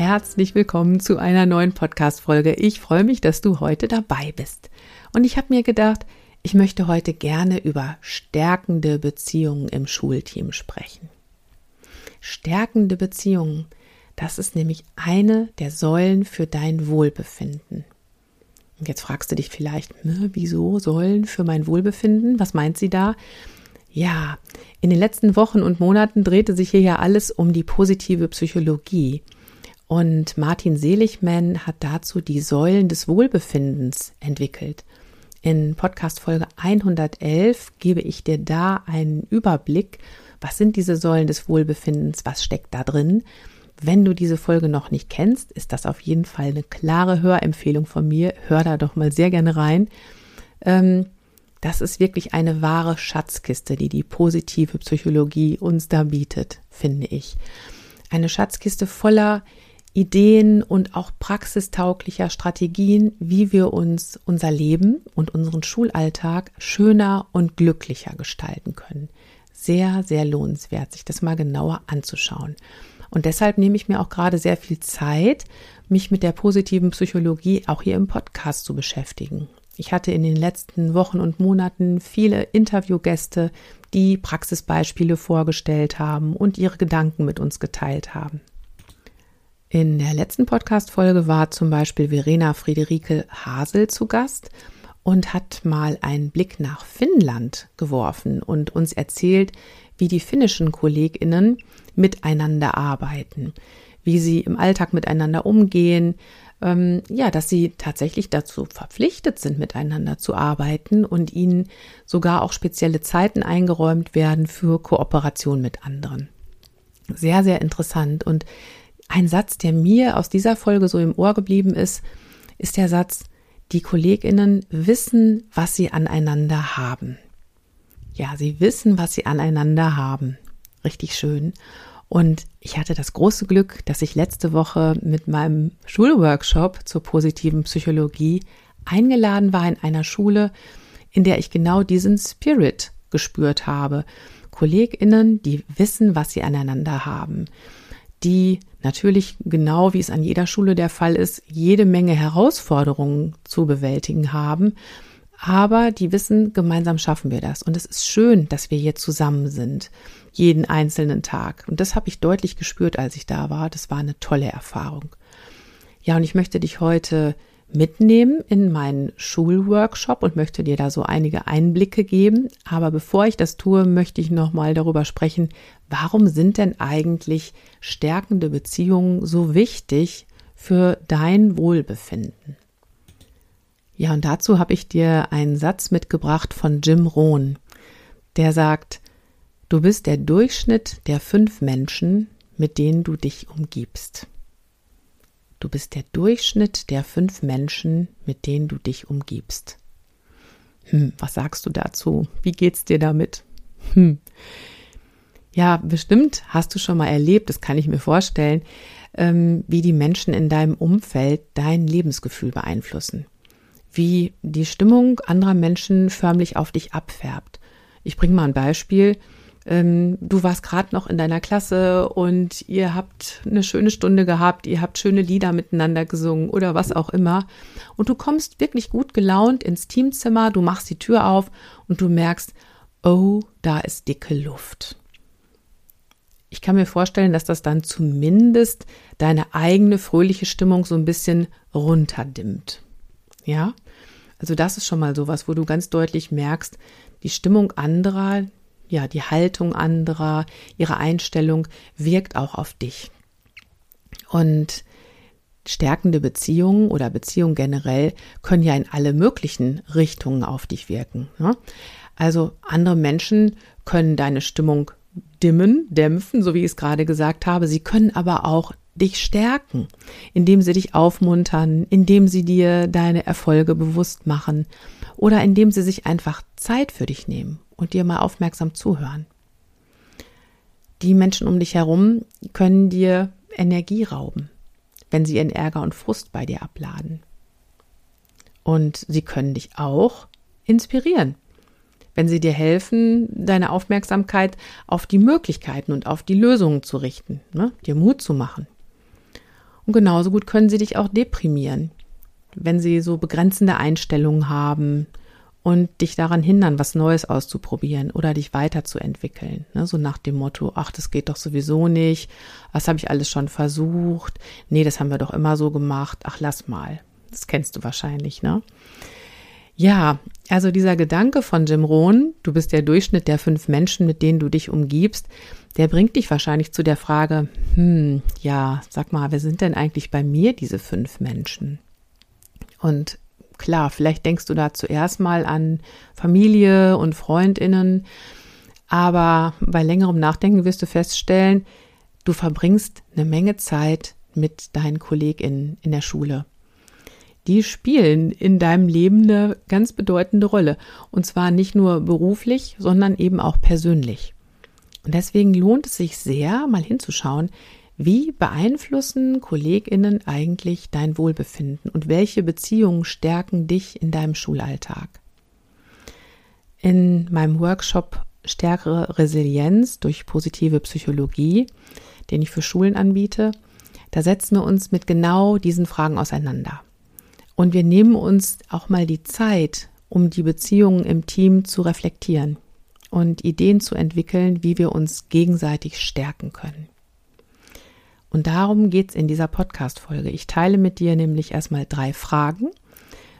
Herzlich willkommen zu einer neuen Podcast-Folge. Ich freue mich, dass du heute dabei bist. Und ich habe mir gedacht, ich möchte heute gerne über stärkende Beziehungen im Schulteam sprechen. Stärkende Beziehungen, das ist nämlich eine der Säulen für dein Wohlbefinden. Und jetzt fragst du dich vielleicht, wieso Säulen für mein Wohlbefinden? Was meint sie da? Ja, in den letzten Wochen und Monaten drehte sich hier ja alles um die positive Psychologie. Und Martin Seligman hat dazu die Säulen des Wohlbefindens entwickelt. In Podcast Folge 111 gebe ich dir da einen Überblick, was sind diese Säulen des Wohlbefindens, was steckt da drin. Wenn du diese Folge noch nicht kennst, ist das auf jeden Fall eine klare Hörempfehlung von mir. Hör da doch mal sehr gerne rein. Ähm, das ist wirklich eine wahre Schatzkiste, die die positive Psychologie uns da bietet, finde ich. Eine Schatzkiste voller Ideen und auch praxistauglicher Strategien, wie wir uns unser Leben und unseren Schulalltag schöner und glücklicher gestalten können. Sehr, sehr lohnenswert, sich das mal genauer anzuschauen. Und deshalb nehme ich mir auch gerade sehr viel Zeit, mich mit der positiven Psychologie auch hier im Podcast zu beschäftigen. Ich hatte in den letzten Wochen und Monaten viele Interviewgäste, die Praxisbeispiele vorgestellt haben und ihre Gedanken mit uns geteilt haben. In der letzten Podcast-Folge war zum Beispiel Verena Friederike Hasel zu Gast und hat mal einen Blick nach Finnland geworfen und uns erzählt, wie die finnischen KollegInnen miteinander arbeiten, wie sie im Alltag miteinander umgehen, ähm, ja, dass sie tatsächlich dazu verpflichtet sind, miteinander zu arbeiten und ihnen sogar auch spezielle Zeiten eingeräumt werden für Kooperation mit anderen. Sehr, sehr interessant und ein Satz, der mir aus dieser Folge so im Ohr geblieben ist, ist der Satz, die Kolleginnen wissen, was sie aneinander haben. Ja, sie wissen, was sie aneinander haben. Richtig schön. Und ich hatte das große Glück, dass ich letzte Woche mit meinem Schulworkshop zur positiven Psychologie eingeladen war in einer Schule, in der ich genau diesen Spirit gespürt habe. Kolleginnen, die wissen, was sie aneinander haben, die natürlich genau wie es an jeder Schule der Fall ist, jede Menge Herausforderungen zu bewältigen haben. Aber die wissen, gemeinsam schaffen wir das. Und es ist schön, dass wir hier zusammen sind, jeden einzelnen Tag. Und das habe ich deutlich gespürt, als ich da war. Das war eine tolle Erfahrung. Ja, und ich möchte dich heute mitnehmen in meinen Schulworkshop und möchte dir da so einige Einblicke geben. Aber bevor ich das tue, möchte ich nochmal darüber sprechen, warum sind denn eigentlich stärkende Beziehungen so wichtig für dein Wohlbefinden? Ja, und dazu habe ich dir einen Satz mitgebracht von Jim Rohn, der sagt, du bist der Durchschnitt der fünf Menschen, mit denen du dich umgibst. Du bist der Durchschnitt der fünf Menschen, mit denen du dich umgibst. Hm, was sagst du dazu? Wie geht's dir damit? Hm. Ja, bestimmt hast du schon mal erlebt, das kann ich mir vorstellen, ähm, wie die Menschen in deinem Umfeld dein Lebensgefühl beeinflussen. Wie die Stimmung anderer Menschen förmlich auf dich abfärbt. Ich bringe mal ein Beispiel ähm, du warst gerade noch in deiner Klasse und ihr habt eine schöne Stunde gehabt, ihr habt schöne Lieder miteinander gesungen oder was auch immer. Und du kommst wirklich gut gelaunt ins Teamzimmer, du machst die Tür auf und du merkst, oh, da ist dicke Luft. Ich kann mir vorstellen, dass das dann zumindest deine eigene fröhliche Stimmung so ein bisschen runterdimmt. Ja, also das ist schon mal sowas, wo du ganz deutlich merkst, die Stimmung anderer, ja, die Haltung anderer, ihre Einstellung wirkt auch auf dich. Und stärkende Beziehungen oder Beziehungen generell können ja in alle möglichen Richtungen auf dich wirken. Ne? Also andere Menschen können deine Stimmung dimmen, dämpfen, so wie ich es gerade gesagt habe. Sie können aber auch dich stärken, indem sie dich aufmuntern, indem sie dir deine Erfolge bewusst machen oder indem sie sich einfach Zeit für dich nehmen und dir mal aufmerksam zuhören. Die Menschen um dich herum können dir Energie rauben, wenn sie ihren Ärger und Frust bei dir abladen. Und sie können dich auch inspirieren, wenn sie dir helfen, deine Aufmerksamkeit auf die Möglichkeiten und auf die Lösungen zu richten, ne? dir Mut zu machen. Und genauso gut können sie dich auch deprimieren, wenn sie so begrenzende Einstellungen haben und dich daran hindern, was Neues auszuprobieren oder dich weiterzuentwickeln. Ne? So nach dem Motto, ach, das geht doch sowieso nicht, was habe ich alles schon versucht, nee, das haben wir doch immer so gemacht, ach, lass mal. Das kennst du wahrscheinlich, ne? Ja, also dieser Gedanke von Jim Rohn, du bist der Durchschnitt der fünf Menschen, mit denen du dich umgibst, der bringt dich wahrscheinlich zu der Frage, hm, ja, sag mal, wer sind denn eigentlich bei mir diese fünf Menschen? Und klar, vielleicht denkst du da zuerst mal an Familie und Freundinnen, aber bei längerem Nachdenken wirst du feststellen, du verbringst eine Menge Zeit mit deinen KollegInnen in der Schule. Die spielen in deinem Leben eine ganz bedeutende Rolle. Und zwar nicht nur beruflich, sondern eben auch persönlich. Und deswegen lohnt es sich sehr, mal hinzuschauen, wie beeinflussen Kolleginnen eigentlich dein Wohlbefinden und welche Beziehungen stärken dich in deinem Schulalltag? In meinem Workshop Stärkere Resilienz durch positive Psychologie, den ich für Schulen anbiete, da setzen wir uns mit genau diesen Fragen auseinander. Und wir nehmen uns auch mal die Zeit, um die Beziehungen im Team zu reflektieren und Ideen zu entwickeln, wie wir uns gegenseitig stärken können. Und darum geht's in dieser Podcast-Folge. Ich teile mit dir nämlich erstmal drei Fragen,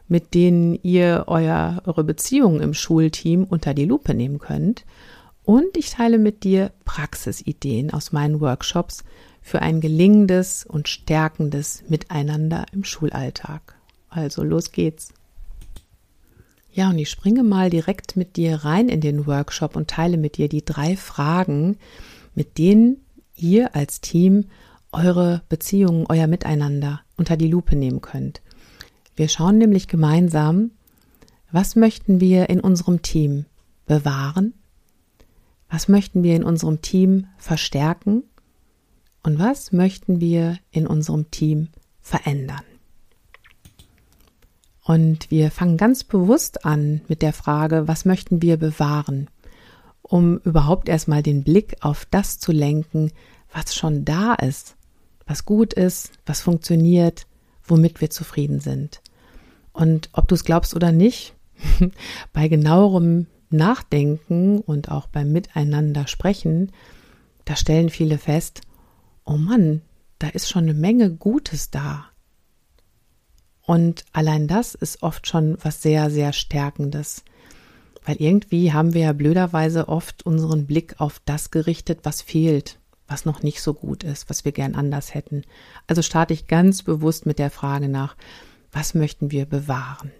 mit denen ihr eure Beziehungen im Schulteam unter die Lupe nehmen könnt. Und ich teile mit dir Praxisideen aus meinen Workshops für ein gelingendes und stärkendes Miteinander im Schulalltag. Also los geht's. Ja, und ich springe mal direkt mit dir rein in den Workshop und teile mit dir die drei Fragen, mit denen ihr als Team eure Beziehungen, euer Miteinander unter die Lupe nehmen könnt. Wir schauen nämlich gemeinsam, was möchten wir in unserem Team bewahren, was möchten wir in unserem Team verstärken und was möchten wir in unserem Team verändern. Und wir fangen ganz bewusst an mit der Frage, was möchten wir bewahren, um überhaupt erstmal den Blick auf das zu lenken, was schon da ist, was gut ist, was funktioniert, womit wir zufrieden sind. Und ob du es glaubst oder nicht, bei genauerem Nachdenken und auch beim Miteinander sprechen, da stellen viele fest, oh Mann, da ist schon eine Menge Gutes da. Und allein das ist oft schon was sehr, sehr Stärkendes. Weil irgendwie haben wir ja blöderweise oft unseren Blick auf das gerichtet, was fehlt, was noch nicht so gut ist, was wir gern anders hätten. Also starte ich ganz bewusst mit der Frage nach, was möchten wir bewahren?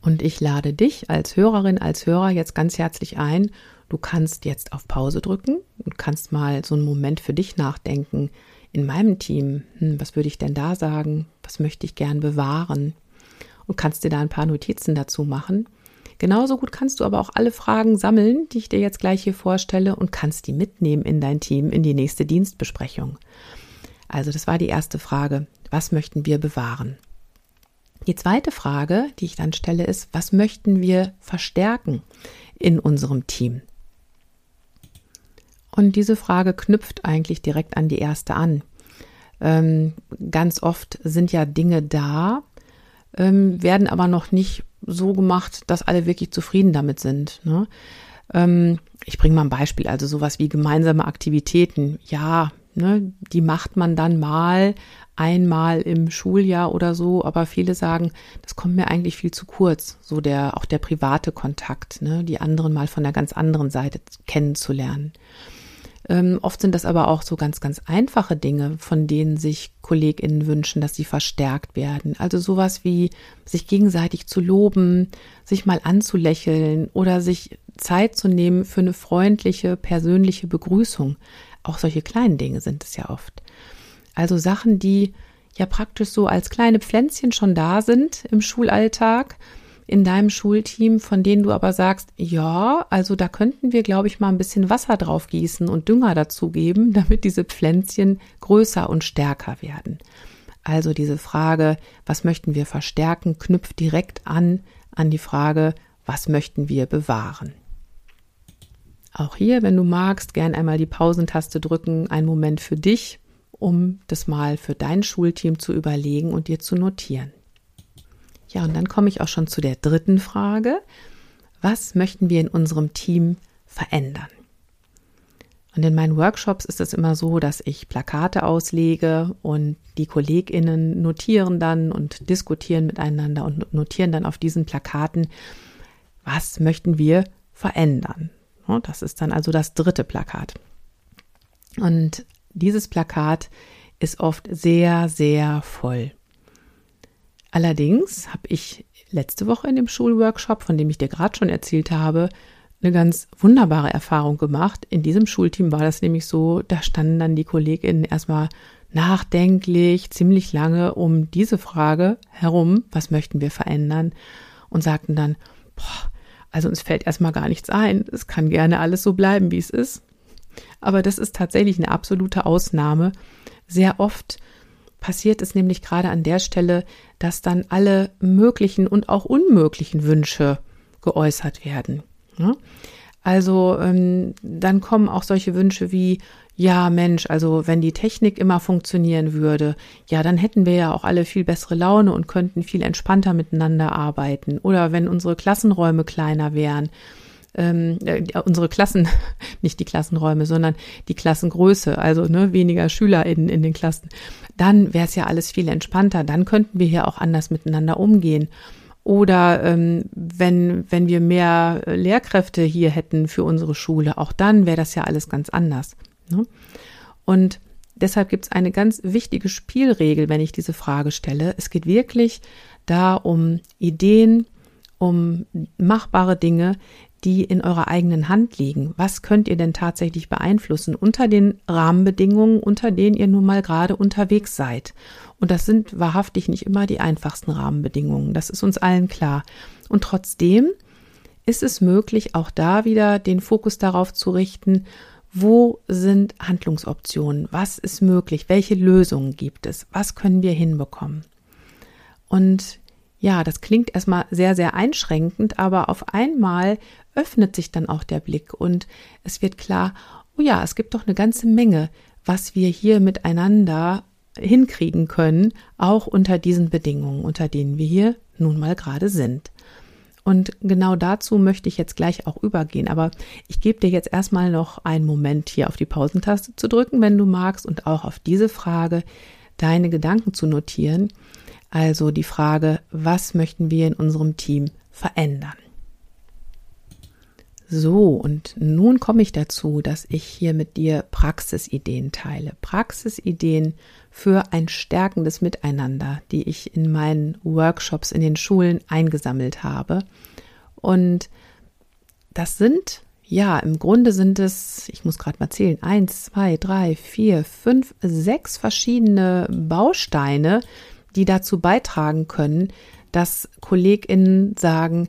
Und ich lade dich als Hörerin, als Hörer jetzt ganz herzlich ein. Du kannst jetzt auf Pause drücken und kannst mal so einen Moment für dich nachdenken in meinem Team, hm, was würde ich denn da sagen? Was möchte ich gern bewahren? Und kannst dir da ein paar Notizen dazu machen. Genauso gut kannst du aber auch alle Fragen sammeln, die ich dir jetzt gleich hier vorstelle und kannst die mitnehmen in dein Team in die nächste Dienstbesprechung. Also das war die erste Frage. Was möchten wir bewahren? Die zweite Frage, die ich dann stelle, ist, was möchten wir verstärken in unserem Team? Und diese Frage knüpft eigentlich direkt an die erste an. Ähm, ganz oft sind ja Dinge da, ähm, werden aber noch nicht so gemacht, dass alle wirklich zufrieden damit sind. Ne? Ähm, ich bringe mal ein Beispiel, also sowas wie gemeinsame Aktivitäten. Ja, ne, die macht man dann mal, einmal im Schuljahr oder so, aber viele sagen, das kommt mir eigentlich viel zu kurz, so der auch der private Kontakt, ne, die anderen mal von der ganz anderen Seite kennenzulernen. Ähm, oft sind das aber auch so ganz, ganz einfache Dinge, von denen sich KollegInnen wünschen, dass sie verstärkt werden. Also sowas wie sich gegenseitig zu loben, sich mal anzulächeln oder sich Zeit zu nehmen für eine freundliche, persönliche Begrüßung. Auch solche kleinen Dinge sind es ja oft. Also Sachen, die ja praktisch so als kleine Pflänzchen schon da sind im Schulalltag, in deinem Schulteam, von denen du aber sagst, ja, also da könnten wir, glaube ich, mal ein bisschen Wasser drauf gießen und Dünger dazugeben, damit diese Pflänzchen größer und stärker werden. Also diese Frage, was möchten wir verstärken, knüpft direkt an an die Frage, was möchten wir bewahren. Auch hier, wenn du magst, gern einmal die Pausentaste drücken, einen Moment für dich, um das mal für dein Schulteam zu überlegen und dir zu notieren. Ja, und dann komme ich auch schon zu der dritten Frage. Was möchten wir in unserem Team verändern? Und in meinen Workshops ist es immer so, dass ich Plakate auslege und die KollegInnen notieren dann und diskutieren miteinander und notieren dann auf diesen Plakaten, was möchten wir verändern? Das ist dann also das dritte Plakat. Und dieses Plakat ist oft sehr, sehr voll. Allerdings habe ich letzte Woche in dem Schulworkshop, von dem ich dir gerade schon erzählt habe, eine ganz wunderbare Erfahrung gemacht. In diesem Schulteam war das nämlich so, da standen dann die KollegInnen erstmal nachdenklich, ziemlich lange um diese Frage herum, was möchten wir verändern, und sagten dann, boah, also uns fällt erstmal gar nichts ein. Es kann gerne alles so bleiben, wie es ist. Aber das ist tatsächlich eine absolute Ausnahme. Sehr oft passiert es nämlich gerade an der Stelle, dass dann alle möglichen und auch unmöglichen Wünsche geäußert werden. Also ähm, dann kommen auch solche Wünsche wie, ja Mensch, also wenn die Technik immer funktionieren würde, ja, dann hätten wir ja auch alle viel bessere Laune und könnten viel entspannter miteinander arbeiten. Oder wenn unsere Klassenräume kleiner wären, ähm, äh, unsere Klassen, nicht die Klassenräume, sondern die Klassengröße, also ne, weniger Schüler in, in den Klassen, dann wäre es ja alles viel entspannter, dann könnten wir hier auch anders miteinander umgehen. Oder ähm, wenn, wenn wir mehr Lehrkräfte hier hätten für unsere Schule, auch dann wäre das ja alles ganz anders. Ne? Und deshalb gibt es eine ganz wichtige Spielregel, wenn ich diese Frage stelle. Es geht wirklich da um Ideen, um machbare Dinge, die in eurer eigenen Hand liegen. Was könnt ihr denn tatsächlich beeinflussen unter den Rahmenbedingungen, unter denen ihr nun mal gerade unterwegs seid? Und das sind wahrhaftig nicht immer die einfachsten Rahmenbedingungen. Das ist uns allen klar. Und trotzdem ist es möglich, auch da wieder den Fokus darauf zu richten, wo sind Handlungsoptionen? Was ist möglich? Welche Lösungen gibt es? Was können wir hinbekommen? Und ja, das klingt erstmal sehr, sehr einschränkend, aber auf einmal öffnet sich dann auch der Blick und es wird klar, oh ja, es gibt doch eine ganze Menge, was wir hier miteinander hinkriegen können, auch unter diesen Bedingungen, unter denen wir hier nun mal gerade sind. Und genau dazu möchte ich jetzt gleich auch übergehen. Aber ich gebe dir jetzt erstmal noch einen Moment hier auf die Pausentaste zu drücken, wenn du magst, und auch auf diese Frage deine Gedanken zu notieren. Also die Frage, was möchten wir in unserem Team verändern? So, und nun komme ich dazu, dass ich hier mit dir Praxisideen teile. Praxisideen für ein stärkendes Miteinander, die ich in meinen Workshops in den Schulen eingesammelt habe. Und das sind, ja, im Grunde sind es, ich muss gerade mal zählen, eins, zwei, drei, vier, fünf, sechs verschiedene Bausteine, die dazu beitragen können, dass KollegInnen sagen,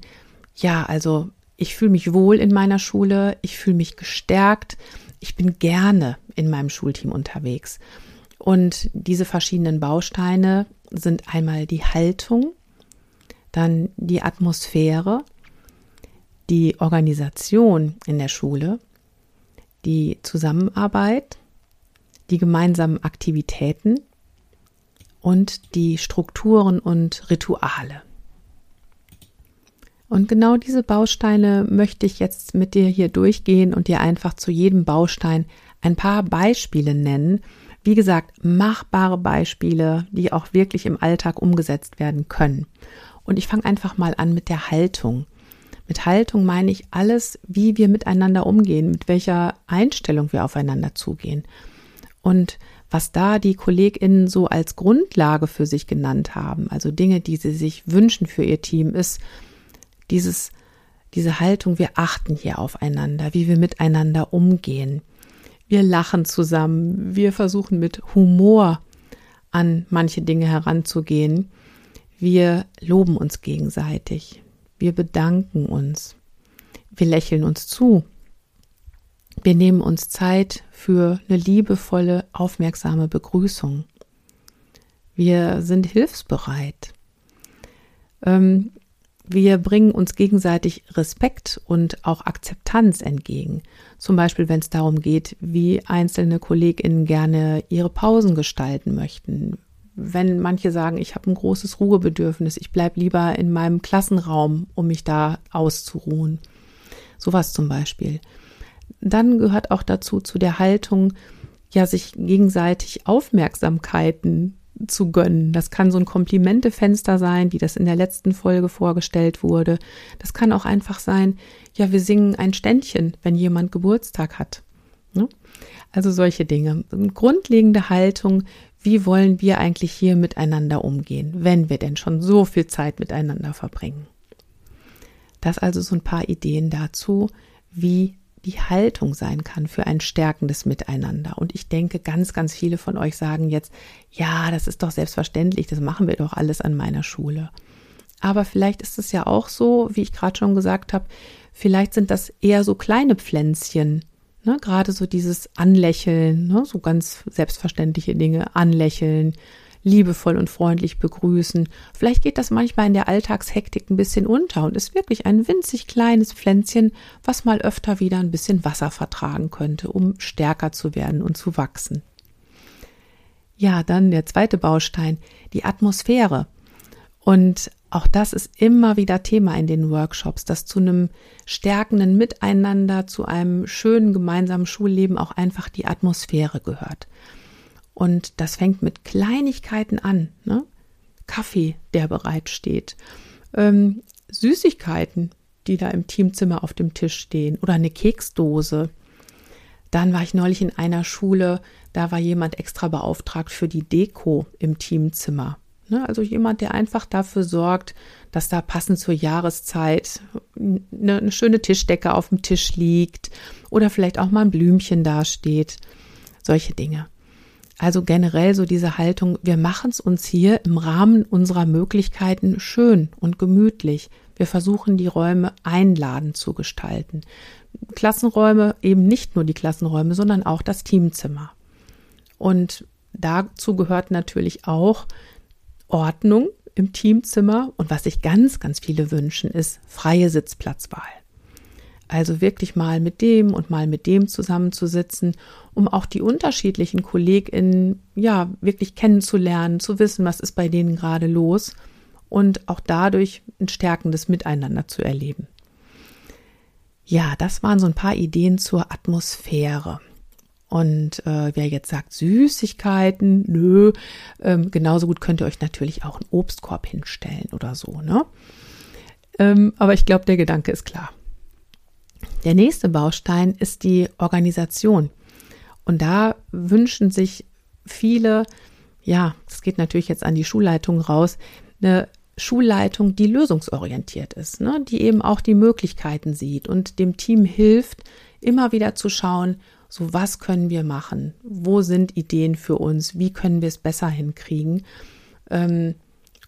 ja, also ich fühle mich wohl in meiner Schule, ich fühle mich gestärkt, ich bin gerne in meinem Schulteam unterwegs. Und diese verschiedenen Bausteine sind einmal die Haltung, dann die Atmosphäre, die Organisation in der Schule, die Zusammenarbeit, die gemeinsamen Aktivitäten und die Strukturen und Rituale. Und genau diese Bausteine möchte ich jetzt mit dir hier durchgehen und dir einfach zu jedem Baustein ein paar Beispiele nennen, wie gesagt, machbare Beispiele, die auch wirklich im Alltag umgesetzt werden können. Und ich fange einfach mal an mit der Haltung. Mit Haltung meine ich alles, wie wir miteinander umgehen, mit welcher Einstellung wir aufeinander zugehen. Und was da die KollegInnen so als Grundlage für sich genannt haben, also Dinge, die sie sich wünschen für ihr Team, ist dieses, diese Haltung, wir achten hier aufeinander, wie wir miteinander umgehen. Wir lachen zusammen, wir versuchen mit Humor an manche Dinge heranzugehen. Wir loben uns gegenseitig. Wir bedanken uns. Wir lächeln uns zu. Wir nehmen uns Zeit für eine liebevolle, aufmerksame Begrüßung. Wir sind hilfsbereit. Ähm, wir bringen uns gegenseitig Respekt und auch Akzeptanz entgegen. Zum Beispiel, wenn es darum geht, wie einzelne KollegInnen gerne ihre Pausen gestalten möchten. Wenn manche sagen, ich habe ein großes Ruhebedürfnis, ich bleibe lieber in meinem Klassenraum, um mich da auszuruhen. Sowas zum Beispiel. Dann gehört auch dazu zu der Haltung, ja, sich gegenseitig Aufmerksamkeiten zu gönnen. Das kann so ein Komplimentefenster sein, wie das in der letzten Folge vorgestellt wurde. Das kann auch einfach sein, ja, wir singen ein Ständchen, wenn jemand Geburtstag hat. Ne? Also solche Dinge. Eine grundlegende Haltung, wie wollen wir eigentlich hier miteinander umgehen, wenn wir denn schon so viel Zeit miteinander verbringen. Das also so ein paar Ideen dazu, wie die Haltung sein kann für ein stärkendes Miteinander. Und ich denke, ganz, ganz viele von euch sagen jetzt, ja, das ist doch selbstverständlich, das machen wir doch alles an meiner Schule. Aber vielleicht ist es ja auch so, wie ich gerade schon gesagt habe, vielleicht sind das eher so kleine Pflänzchen, ne? gerade so dieses Anlächeln, ne? so ganz selbstverständliche Dinge, Anlächeln, liebevoll und freundlich begrüßen. Vielleicht geht das manchmal in der Alltagshektik ein bisschen unter und ist wirklich ein winzig kleines Pflänzchen, was mal öfter wieder ein bisschen Wasser vertragen könnte, um stärker zu werden und zu wachsen. Ja, dann der zweite Baustein, die Atmosphäre. Und auch das ist immer wieder Thema in den Workshops, dass zu einem stärkenden Miteinander, zu einem schönen gemeinsamen Schulleben auch einfach die Atmosphäre gehört. Und das fängt mit Kleinigkeiten an. Ne? Kaffee, der bereitsteht. Ähm, Süßigkeiten, die da im Teamzimmer auf dem Tisch stehen. Oder eine Keksdose. Dann war ich neulich in einer Schule, da war jemand extra beauftragt für die Deko im Teamzimmer. Ne? Also jemand, der einfach dafür sorgt, dass da passend zur Jahreszeit eine, eine schöne Tischdecke auf dem Tisch liegt oder vielleicht auch mal ein Blümchen dasteht. Solche Dinge. Also generell so diese Haltung, wir machen es uns hier im Rahmen unserer Möglichkeiten schön und gemütlich. Wir versuchen die Räume einladend zu gestalten. Klassenräume, eben nicht nur die Klassenräume, sondern auch das Teamzimmer. Und dazu gehört natürlich auch Ordnung im Teamzimmer. Und was sich ganz, ganz viele wünschen, ist freie Sitzplatzwahl. Also wirklich mal mit dem und mal mit dem zusammenzusitzen, um auch die unterschiedlichen KollegInnen ja wirklich kennenzulernen, zu wissen, was ist bei denen gerade los und auch dadurch ein stärkendes Miteinander zu erleben. Ja, das waren so ein paar Ideen zur Atmosphäre. Und äh, wer jetzt sagt Süßigkeiten, nö, ähm, genauso gut könnt ihr euch natürlich auch einen Obstkorb hinstellen oder so, ne? Ähm, aber ich glaube, der Gedanke ist klar. Der nächste Baustein ist die Organisation. Und da wünschen sich viele, ja, es geht natürlich jetzt an die Schulleitung raus, eine Schulleitung, die lösungsorientiert ist, ne? die eben auch die Möglichkeiten sieht und dem Team hilft, immer wieder zu schauen, so was können wir machen, wo sind Ideen für uns, wie können wir es besser hinkriegen ähm,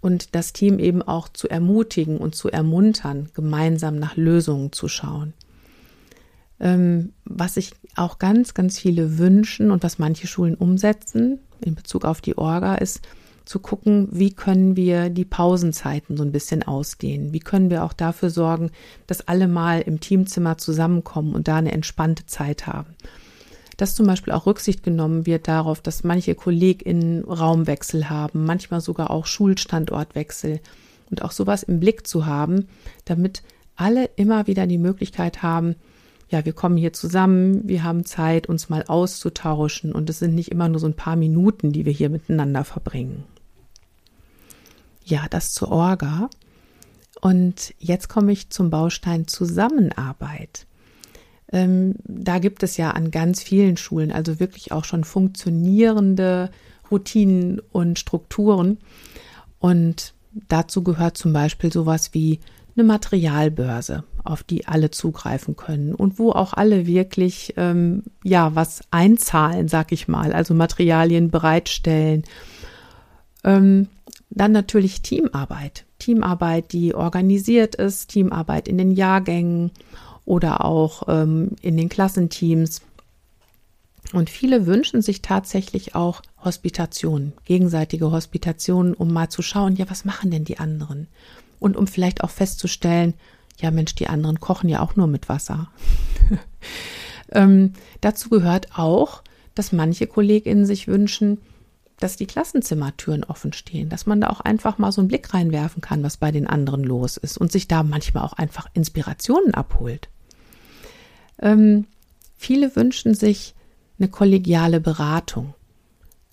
und das Team eben auch zu ermutigen und zu ermuntern, gemeinsam nach Lösungen zu schauen. Ähm, was sich auch ganz, ganz viele wünschen und was manche Schulen umsetzen in Bezug auf die Orga ist, zu gucken, wie können wir die Pausenzeiten so ein bisschen ausdehnen? Wie können wir auch dafür sorgen, dass alle mal im Teamzimmer zusammenkommen und da eine entspannte Zeit haben? Dass zum Beispiel auch Rücksicht genommen wird darauf, dass manche KollegInnen Raumwechsel haben, manchmal sogar auch Schulstandortwechsel und auch sowas im Blick zu haben, damit alle immer wieder die Möglichkeit haben, ja, wir kommen hier zusammen, wir haben Zeit, uns mal auszutauschen und es sind nicht immer nur so ein paar Minuten, die wir hier miteinander verbringen. Ja, das zur Orga. Und jetzt komme ich zum Baustein Zusammenarbeit. Ähm, da gibt es ja an ganz vielen Schulen also wirklich auch schon funktionierende Routinen und Strukturen. Und dazu gehört zum Beispiel sowas wie eine Materialbörse, auf die alle zugreifen können und wo auch alle wirklich ähm, ja was einzahlen, sag ich mal, also Materialien bereitstellen. Ähm, dann natürlich Teamarbeit, Teamarbeit, die organisiert ist, Teamarbeit in den Jahrgängen oder auch ähm, in den Klassenteams. Und viele wünschen sich tatsächlich auch Hospitationen, gegenseitige Hospitationen, um mal zu schauen, ja, was machen denn die anderen? und um vielleicht auch festzustellen, ja Mensch, die anderen kochen ja auch nur mit Wasser. ähm, dazu gehört auch, dass manche KollegInnen sich wünschen, dass die Klassenzimmertüren offen stehen, dass man da auch einfach mal so einen Blick reinwerfen kann, was bei den anderen los ist und sich da manchmal auch einfach Inspirationen abholt. Ähm, viele wünschen sich eine kollegiale Beratung,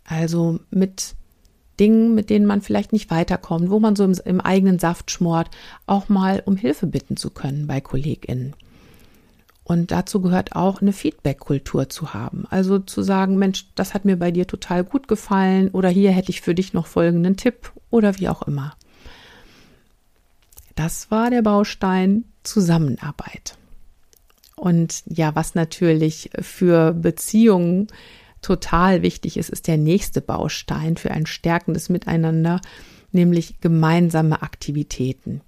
also mit Dingen, mit denen man vielleicht nicht weiterkommt, wo man so im, im eigenen Saft schmort, auch mal um Hilfe bitten zu können bei KollegInnen. Und dazu gehört auch eine Feedback-Kultur zu haben. Also zu sagen, Mensch, das hat mir bei dir total gut gefallen oder hier hätte ich für dich noch folgenden Tipp oder wie auch immer. Das war der Baustein Zusammenarbeit. Und ja, was natürlich für Beziehungen total wichtig ist, ist der nächste Baustein für ein stärkendes Miteinander, nämlich gemeinsame Aktivitäten.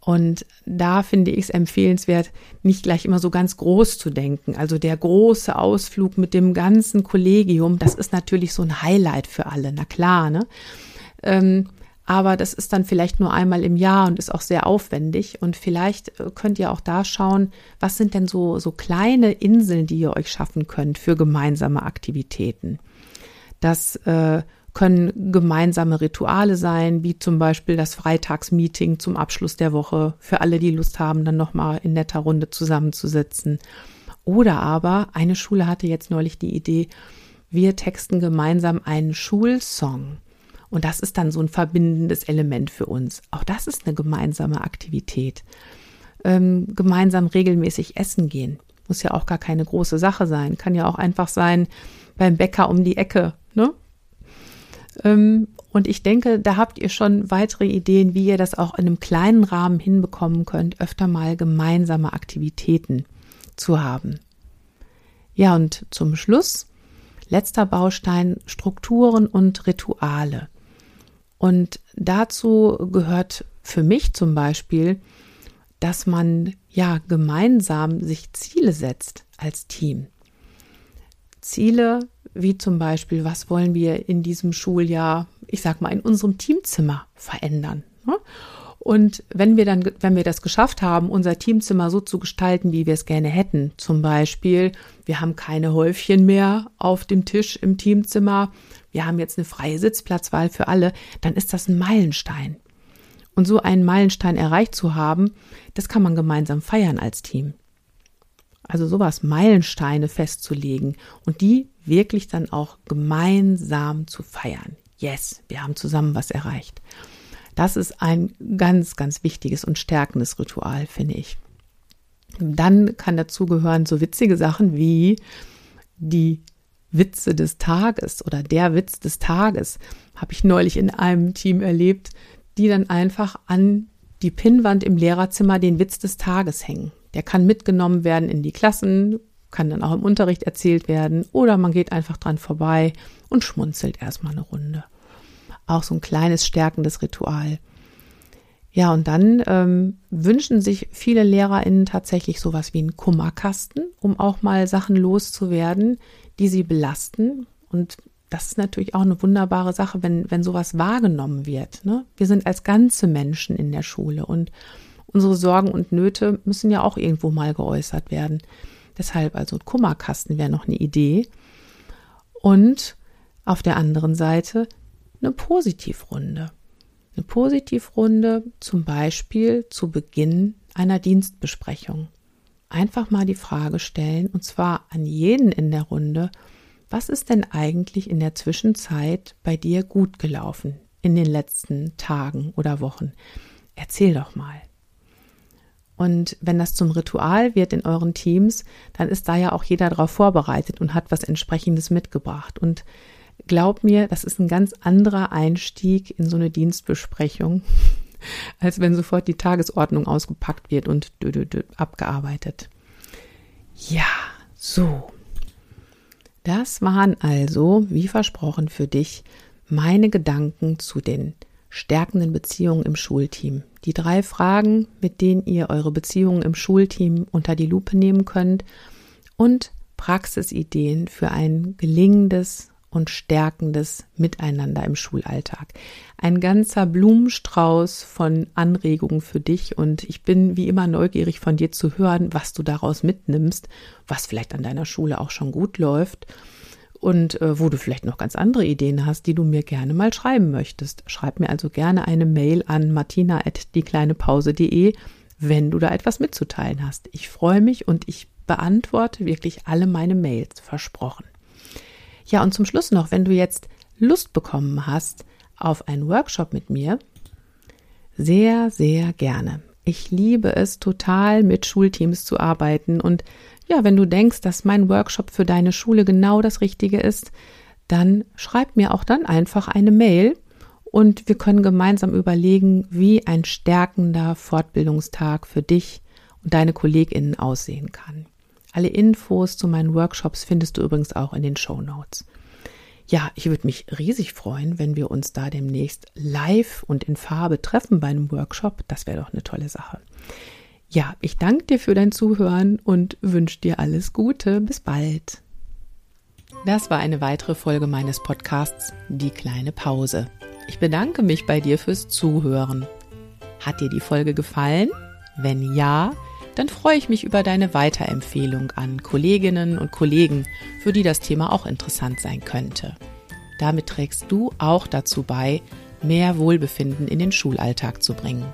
Und da finde ich es empfehlenswert, nicht gleich immer so ganz groß zu denken. Also der große Ausflug mit dem ganzen Kollegium, das ist natürlich so ein Highlight für alle, na klar, ne? Ähm, aber das ist dann vielleicht nur einmal im Jahr und ist auch sehr aufwendig. Und vielleicht äh, könnt ihr auch da schauen, was sind denn so, so kleine Inseln, die ihr euch schaffen könnt für gemeinsame Aktivitäten. Das äh, können gemeinsame Rituale sein, wie zum Beispiel das Freitagsmeeting zum Abschluss der Woche für alle, die Lust haben, dann nochmal in netter Runde zusammenzusitzen. Oder aber eine Schule hatte jetzt neulich die Idee, wir texten gemeinsam einen Schulsong. Und das ist dann so ein verbindendes Element für uns. Auch das ist eine gemeinsame Aktivität. Ähm, gemeinsam regelmäßig essen gehen. Muss ja auch gar keine große Sache sein. Kann ja auch einfach sein beim Bäcker um die Ecke. Ne? Ähm, und ich denke, da habt ihr schon weitere Ideen, wie ihr das auch in einem kleinen Rahmen hinbekommen könnt, öfter mal gemeinsame Aktivitäten zu haben. Ja, und zum Schluss, letzter Baustein, Strukturen und Rituale. Und dazu gehört für mich zum Beispiel, dass man ja gemeinsam sich Ziele setzt als Team. Ziele wie zum Beispiel, was wollen wir in diesem Schuljahr, ich sag mal, in unserem Teamzimmer verändern. Ne? Und wenn wir dann, wenn wir das geschafft haben, unser Teamzimmer so zu gestalten, wie wir es gerne hätten, zum Beispiel, wir haben keine Häufchen mehr auf dem Tisch im Teamzimmer, wir haben jetzt eine freie Sitzplatzwahl für alle, dann ist das ein Meilenstein. Und so einen Meilenstein erreicht zu haben, das kann man gemeinsam feiern als Team. Also sowas, Meilensteine festzulegen und die wirklich dann auch gemeinsam zu feiern. Yes, wir haben zusammen was erreicht. Das ist ein ganz, ganz wichtiges und stärkendes Ritual, finde ich. Dann kann dazu gehören so witzige Sachen wie die Witze des Tages oder der Witz des Tages habe ich neulich in einem Team erlebt, die dann einfach an die Pinnwand im Lehrerzimmer den Witz des Tages hängen. Der kann mitgenommen werden in die Klassen, kann dann auch im Unterricht erzählt werden oder man geht einfach dran vorbei und schmunzelt erstmal eine Runde. Auch so ein kleines stärkendes Ritual. Ja, und dann ähm, wünschen sich viele LehrerInnen tatsächlich sowas wie einen Kummerkasten, um auch mal Sachen loszuwerden, die sie belasten. Und das ist natürlich auch eine wunderbare Sache, wenn, wenn sowas wahrgenommen wird. Ne? Wir sind als ganze Menschen in der Schule und unsere Sorgen und Nöte müssen ja auch irgendwo mal geäußert werden. Deshalb also Kummerkasten wäre noch eine Idee. Und auf der anderen Seite eine Positivrunde. Eine Positivrunde zum Beispiel zu Beginn einer Dienstbesprechung. Einfach mal die Frage stellen, und zwar an jeden in der Runde, was ist denn eigentlich in der Zwischenzeit bei dir gut gelaufen in den letzten Tagen oder Wochen? Erzähl doch mal. Und wenn das zum Ritual wird in euren Teams, dann ist da ja auch jeder darauf vorbereitet und hat was entsprechendes mitgebracht. Und glaub mir, das ist ein ganz anderer Einstieg in so eine Dienstbesprechung, als wenn sofort die Tagesordnung ausgepackt wird und dö, dö, dö, abgearbeitet. Ja, so. Das waren also, wie versprochen, für dich meine Gedanken zu den stärkenden Beziehungen im Schulteam. Die drei Fragen, mit denen ihr eure Beziehungen im Schulteam unter die Lupe nehmen könnt und Praxisideen für ein gelingendes und stärkendes Miteinander im Schulalltag. Ein ganzer Blumenstrauß von Anregungen für dich und ich bin wie immer neugierig von dir zu hören, was du daraus mitnimmst, was vielleicht an deiner Schule auch schon gut läuft und äh, wo du vielleicht noch ganz andere Ideen hast, die du mir gerne mal schreiben möchtest. Schreib mir also gerne eine Mail an martina@diekleinepause.de, wenn du da etwas mitzuteilen hast. Ich freue mich und ich beantworte wirklich alle meine Mails, versprochen. Ja, und zum Schluss noch, wenn du jetzt Lust bekommen hast auf einen Workshop mit mir, sehr, sehr gerne. Ich liebe es total, mit Schulteams zu arbeiten. Und ja, wenn du denkst, dass mein Workshop für deine Schule genau das Richtige ist, dann schreib mir auch dann einfach eine Mail und wir können gemeinsam überlegen, wie ein stärkender Fortbildungstag für dich und deine KollegInnen aussehen kann. Alle Infos zu meinen Workshops findest du übrigens auch in den Show Notes. Ja, ich würde mich riesig freuen, wenn wir uns da demnächst live und in Farbe treffen bei einem Workshop. Das wäre doch eine tolle Sache. Ja, ich danke dir für dein Zuhören und wünsche dir alles Gute. Bis bald. Das war eine weitere Folge meines Podcasts Die kleine Pause. Ich bedanke mich bei dir fürs Zuhören. Hat dir die Folge gefallen? Wenn ja, dann freue ich mich über deine Weiterempfehlung an Kolleginnen und Kollegen, für die das Thema auch interessant sein könnte. Damit trägst du auch dazu bei, mehr Wohlbefinden in den Schulalltag zu bringen.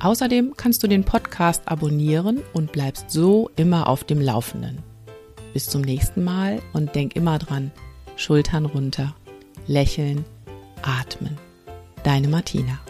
Außerdem kannst du den Podcast abonnieren und bleibst so immer auf dem Laufenden. Bis zum nächsten Mal und denk immer dran, Schultern runter, lächeln, atmen. Deine Martina.